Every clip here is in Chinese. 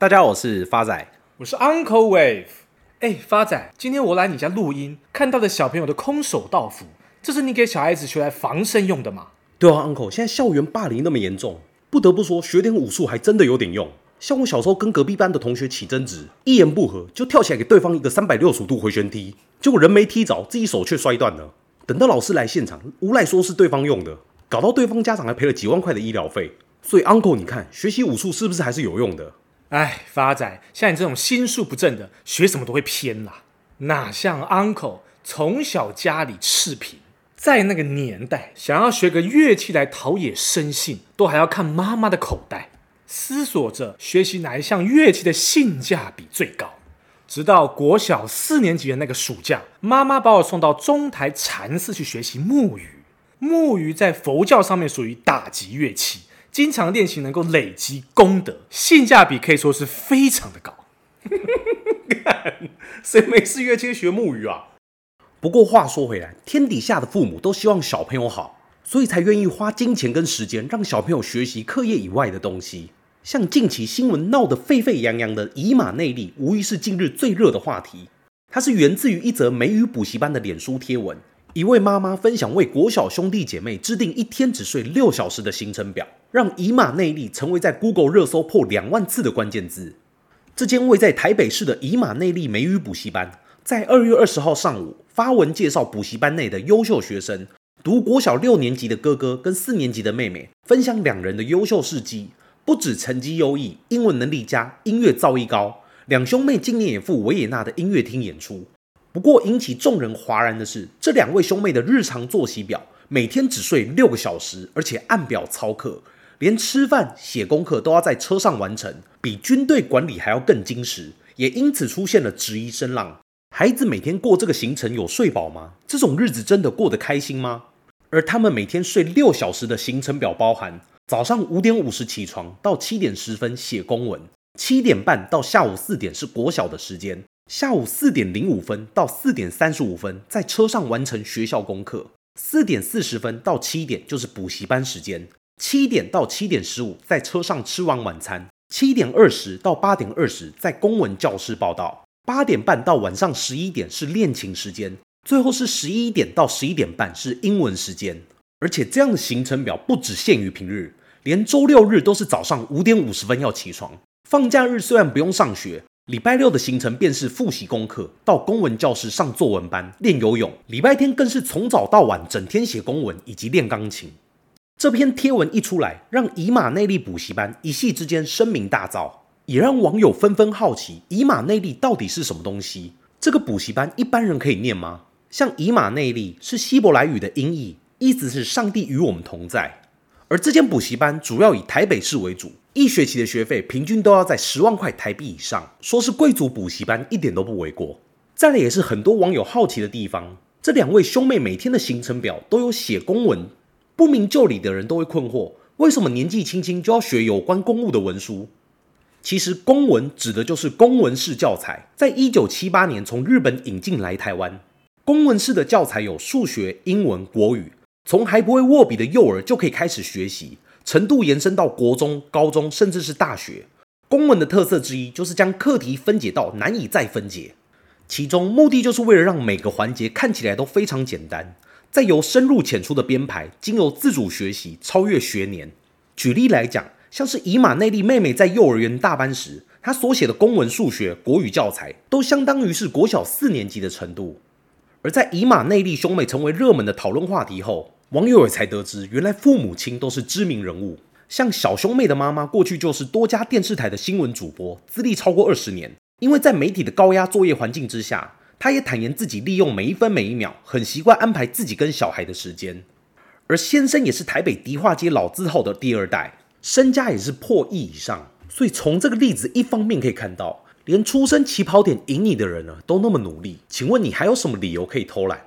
大家好，我是发仔，我是 Uncle Wave。哎，发仔，今天我来你家录音，看到的小朋友的空手道服，这是你给小孩子学来防身用的吗？对啊，Uncle，现在校园霸凌那么严重，不得不说学点武术还真的有点用。像我小时候跟隔壁班的同学起争执，一言不合就跳起来给对方一个三百六十度回旋踢，结果人没踢着，自己手却摔断了。等到老师来现场，无赖说是对方用的，搞到对方家长还赔了几万块的医疗费。所以，Uncle，你看学习武术是不是还是有用的？哎，发仔，像你这种心术不正的，学什么都会偏啦。哪像 Uncle 从小家里赤贫，在那个年代，想要学个乐器来陶冶生性，都还要看妈妈的口袋，思索着学习哪一项乐器的性价比最高。直到国小四年级的那个暑假，妈妈把我送到中台禅寺去学习木鱼。木鱼在佛教上面属于打击乐器。经常练习能够累积功德，性价比可以说是非常的高。谁没事乐器学木鱼啊？不过话说回来，天底下的父母都希望小朋友好，所以才愿意花金钱跟时间让小朋友学习课业以外的东西。像近期新闻闹得沸沸扬扬的以马内利，无疑是近日最热的话题。它是源自于一则美语补习班的脸书贴文。一位妈妈分享为国小兄弟姐妹制定一天只睡六小时的行程表，让以马内利成为在 Google 热搜破两万次的关键字。这间位在台北市的以马内利美语补习班，在二月二十号上午发文介绍补习班内的优秀学生，读国小六年级的哥哥跟四年级的妹妹分享两人的优秀事迹，不止成绩优异，英文能力佳，音乐造诣高。两兄妹今年也赴维也纳的音乐厅演出。不过引起众人哗然的是，这两位兄妹的日常作息表，每天只睡六个小时，而且按表操课，连吃饭、写功课都要在车上完成，比军队管理还要更精实，也因此出现了质疑声浪。孩子每天过这个行程有睡饱吗？这种日子真的过得开心吗？而他们每天睡六小时的行程表包含：早上五点五十起床，到七点十分写公文；七点半到下午四点是国小的时间。下午四点零五分到四点三十五分，在车上完成学校功课；四点四十分到七点就是补习班时间；七点到七点十五在车上吃完晚餐；七点二十到八点二十在公文教室报到；八点半到晚上十一点是练琴时间；最后是十一点到十一点半是英文时间。而且这样的行程表不只限于平日，连周六日都是早上五点五十分要起床。放假日虽然不用上学。礼拜六的行程便是复习功课，到公文教室上作文班练游泳。礼拜天更是从早到晚整天写公文以及练钢琴。这篇贴文一出来，让以马内利补习班一夕之间声名大噪，也让网友纷纷好奇以马内利到底是什么东西。这个补习班一般人可以念吗？像以马内利是希伯来语的音译，意思是上帝与我们同在。而这间补习班主要以台北市为主。一学期的学费平均都要在十万块台币以上，说是贵族补习班一点都不为过。再来也是很多网友好奇的地方，这两位兄妹每天的行程表都有写公文，不明就里的人都会困惑，为什么年纪轻轻就要学有关公务的文书？其实公文指的就是公文式教材，在一九七八年从日本引进来台湾。公文式的教材有数学、英文、国语，从还不会握笔的幼儿就可以开始学习。程度延伸到国中、高中，甚至是大学。公文的特色之一就是将课题分解到难以再分解，其中目的就是为了让每个环节看起来都非常简单，再由深入浅出的编排，经由自主学习超越学年。举例来讲，像是以马内利妹妹在幼儿园大班时，她所写的公文、数学、国语教材，都相当于是国小四年级的程度。而在以马内利兄妹成为热门的讨论话题后，网友也才得知，原来父母亲都是知名人物。像小兄妹的妈妈，过去就是多家电视台的新闻主播，资历超过二十年。因为在媒体的高压作业环境之下，她也坦言自己利用每一分每一秒，很习惯安排自己跟小孩的时间。而先生也是台北迪化街老字号的第二代，身家也是破亿以上。所以从这个例子一方面可以看到，连出生起跑点赢你的人呢，都那么努力。请问你还有什么理由可以偷懒？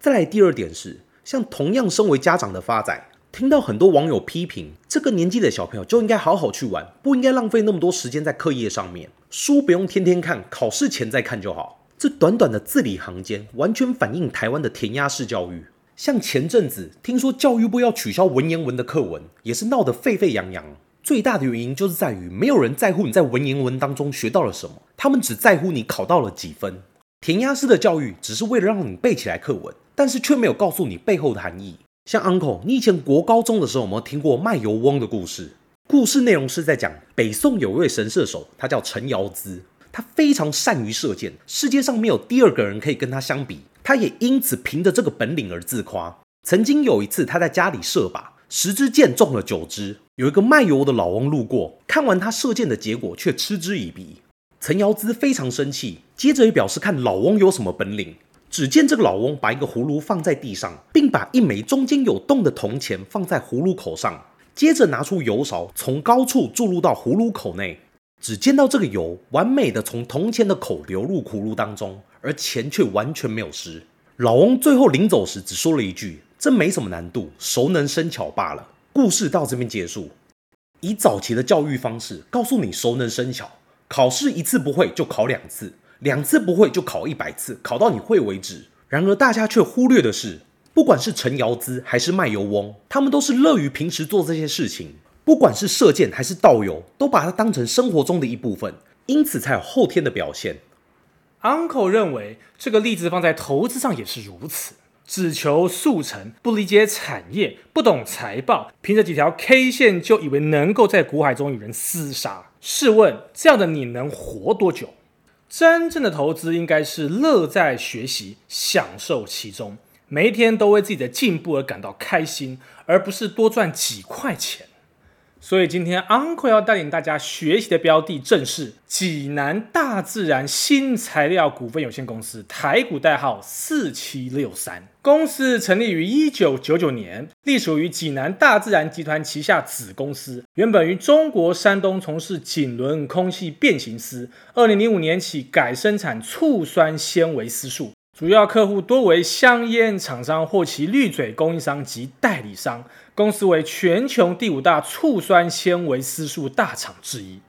再来第二点是。像同样身为家长的发仔，听到很多网友批评，这个年纪的小朋友就应该好好去玩，不应该浪费那么多时间在课业上面。书不用天天看，考试前再看就好。这短短的字里行间，完全反映台湾的填鸭式教育。像前阵子听说教育部要取消文言文的课文，也是闹得沸沸扬扬。最大的原因就是在于没有人在乎你在文言文当中学到了什么，他们只在乎你考到了几分。填鸭式的教育只是为了让你背起来课文，但是却没有告诉你背后的含义。像 Uncle，你以前国高中的时候有没有听过卖油翁的故事？故事内容是在讲北宋有一位神射手，他叫陈尧咨，他非常善于射箭，世界上没有第二个人可以跟他相比。他也因此凭着这个本领而自夸。曾经有一次，他在家里射靶，十支箭中了九支。有一个卖油的老翁路过，看完他射箭的结果，却嗤之以鼻。陈尧咨非常生气，接着也表示看老翁有什么本领。只见这个老翁把一个葫芦放在地上，并把一枚中间有洞的铜钱放在葫芦口上，接着拿出油勺，从高处注入到葫芦口内。只见到这个油完美的从铜钱的口流入葫芦当中，而钱却完全没有湿。老翁最后临走时只说了一句：“这没什么难度，熟能生巧罢了。”故事到这边结束。以早期的教育方式告诉你熟能生巧，考试一次不会就考两次，两次不会就考一百次，考到你会为止。然而大家却忽略的是，不管是陈尧咨还是卖油翁，他们都是乐于平时做这些事情。不管是射箭还是倒油，都把它当成生活中的一部分，因此才有后天的表现。Uncle 认为这个例子放在投资上也是如此，只求速成，不理解产业，不懂财报，凭着几条 K 线就以为能够在股海中与人厮杀。试问这样的你能活多久？真正的投资应该是乐在学习，享受其中，每一天都为自己的进步而感到开心，而不是多赚几块钱。所以今天 Uncle 要带领大家学习的标的正是济南大自然新材料股份有限公司，台股代号四七六三。公司成立于一九九九年，隶属于济南大自然集团旗下子公司，原本于中国山东从事锦纶空气变形丝，二零零五年起改生产醋酸纤维丝束。主要客户多为香烟厂商或其滤嘴供应商及代理商。公司为全球第五大醋酸纤维丝素大厂之一。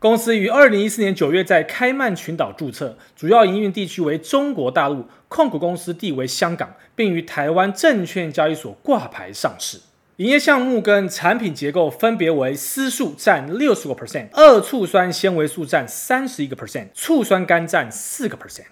公司于二零一四年九月在开曼群岛注册，主要营运地区为中国大陆，控股公司地为香港，并于台湾证券交易所挂牌上市。营业项目跟产品结构分别为丝素占六十个 percent，二醋酸纤维素占三十一个 percent，醋酸酐占四个 percent。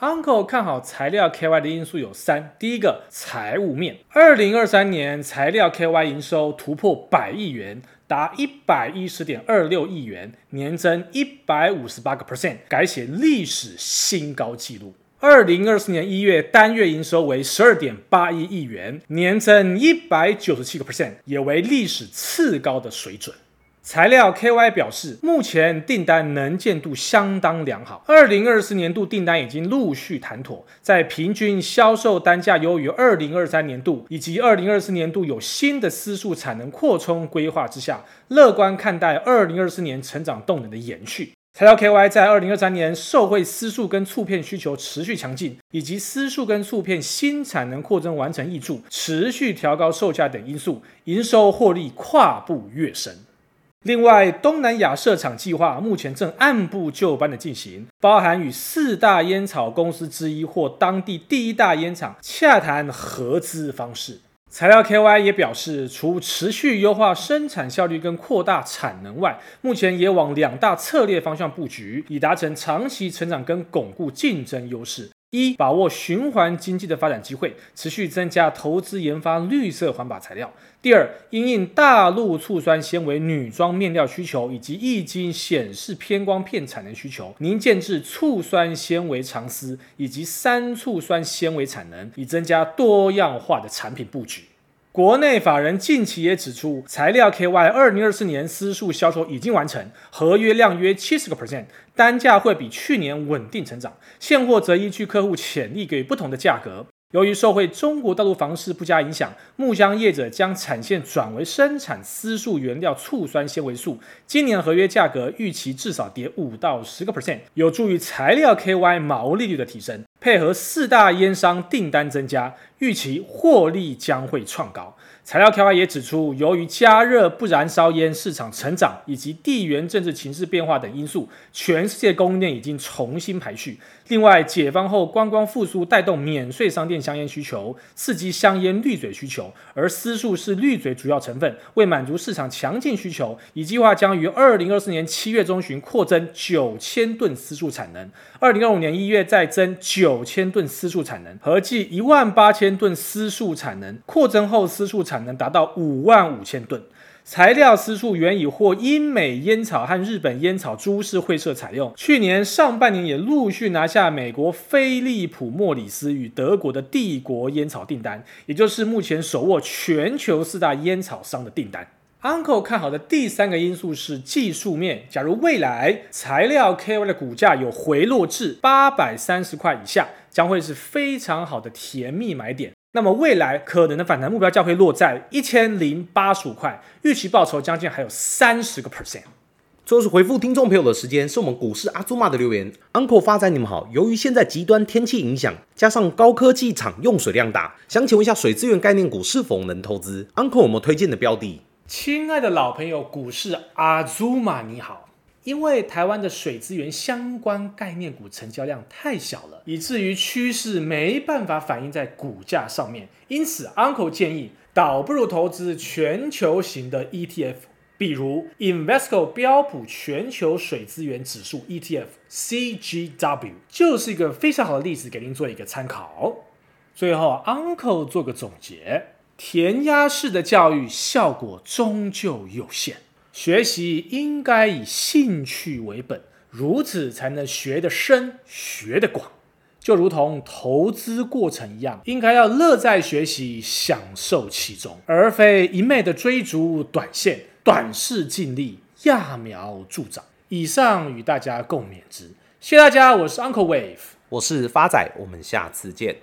Uncle 看好材料 KY 的因素有三：第一个，财务面，二零二三年材料 KY 营收突破百亿元，达一百一十点二六亿元，年增一百五十八个 percent，改写历史新高纪录。二零二四年一月单月营收为十二点八一亿元，年增一百九十七个 percent，也为历史次高的水准。材料 KY 表示，目前订单能见度相当良好，二零二四年度订单已经陆续谈妥，在平均销售单价优于二零二三年度以及二零二四年度有新的丝束产能扩充规划之下，乐观看待二零二四年成长动能的延续。材料 KY 在二零二三年受惠丝束跟醋片需求持续强劲，以及丝束跟醋片新产能扩增完成挹注，持续调高售价等因素，营收获利跨步跃升。另外，东南亚设厂计划目前正按部就班的进行，包含与四大烟草公司之一或当地第一大烟厂洽谈合资方式。材料 KY 也表示，除持续优化生产效率跟扩大产能外，目前也往两大策略方向布局，以达成长期成长跟巩固竞争优势。一、把握循环经济的发展机会，持续增加投资研发绿色环保材料。第二，因应大陆醋酸纤维女装面料需求以及液晶显示偏光片产能需求，您建制醋酸纤维长丝以及三醋酸纤维产能，以增加多样化的产品布局。国内法人近期也指出，材料 KY 二零二四年丝束销售已经完成，合约量约七十个 percent，单价会比去年稳定成长，现货则依据客户潜力给予不同的价格。由于受惠中国大陆房市不佳影响，木浆业者将产线转为生产丝束原料醋酸纤维素。今年合约价格预期至少跌五到十个 percent，有助于材料 KY 毛利率的提升。配合四大烟商订单增加，预期获利将会创高。材料 KY 也指出，由于加热不燃烧烟市场成长以及地缘政治情势变化等因素，全世界供应链已经重新排序。另外，解放后观光复苏带动免税商店香烟需求，刺激香烟滤嘴需求，而丝数是滤嘴主要成分。为满足市场强劲需求，已计划将于二零二四年七月中旬扩增九千吨丝数产能，二零二五年一月再增九千吨丝数产能，合计一万八千吨私数产能。扩增后私数产能达到五万五千吨，材料私处原已获英美烟草和日本烟草株式会社采用。去年上半年也陆续拿下美国菲利普莫里斯与德国的帝国烟草订单，也就是目前手握全球四大烟草商的订单。Uncle 看好的第三个因素是技术面，假如未来材料 KY 的股价有回落至八百三十块以下，将会是非常好的甜蜜买点。那么未来可能的反弹目标价会落在一千零八十五块，预期报酬将近还有三十个 percent。最后是回复听众朋友的时间，是我们股市阿祖玛的留言。Uncle 发财，你们好。由于现在极端天气影响，加上高科技厂用水量大，想请问一下水资源概念股是否能投资？Uncle 有没有推荐的标的？亲爱的老朋友，股市阿祖玛你好。因为台湾的水资源相关概念股成交量太小了，以至于趋势没办法反映在股价上面。因此，Uncle 建议倒不如投资全球型的 ETF，比如 Invesco 标普全球水资源指数 ETF（CGW） 就是一个非常好的例子，给您做一个参考。最后，Uncle 做个总结：填鸭式的教育效果终究有限。学习应该以兴趣为本，如此才能学得深、学得广。就如同投资过程一样，应该要乐在学习，享受其中，而非一昧的追逐短线、短视尽利、揠苗助长。以上与大家共勉之，谢谢大家，我是 Uncle Wave，我是发仔，我们下次见。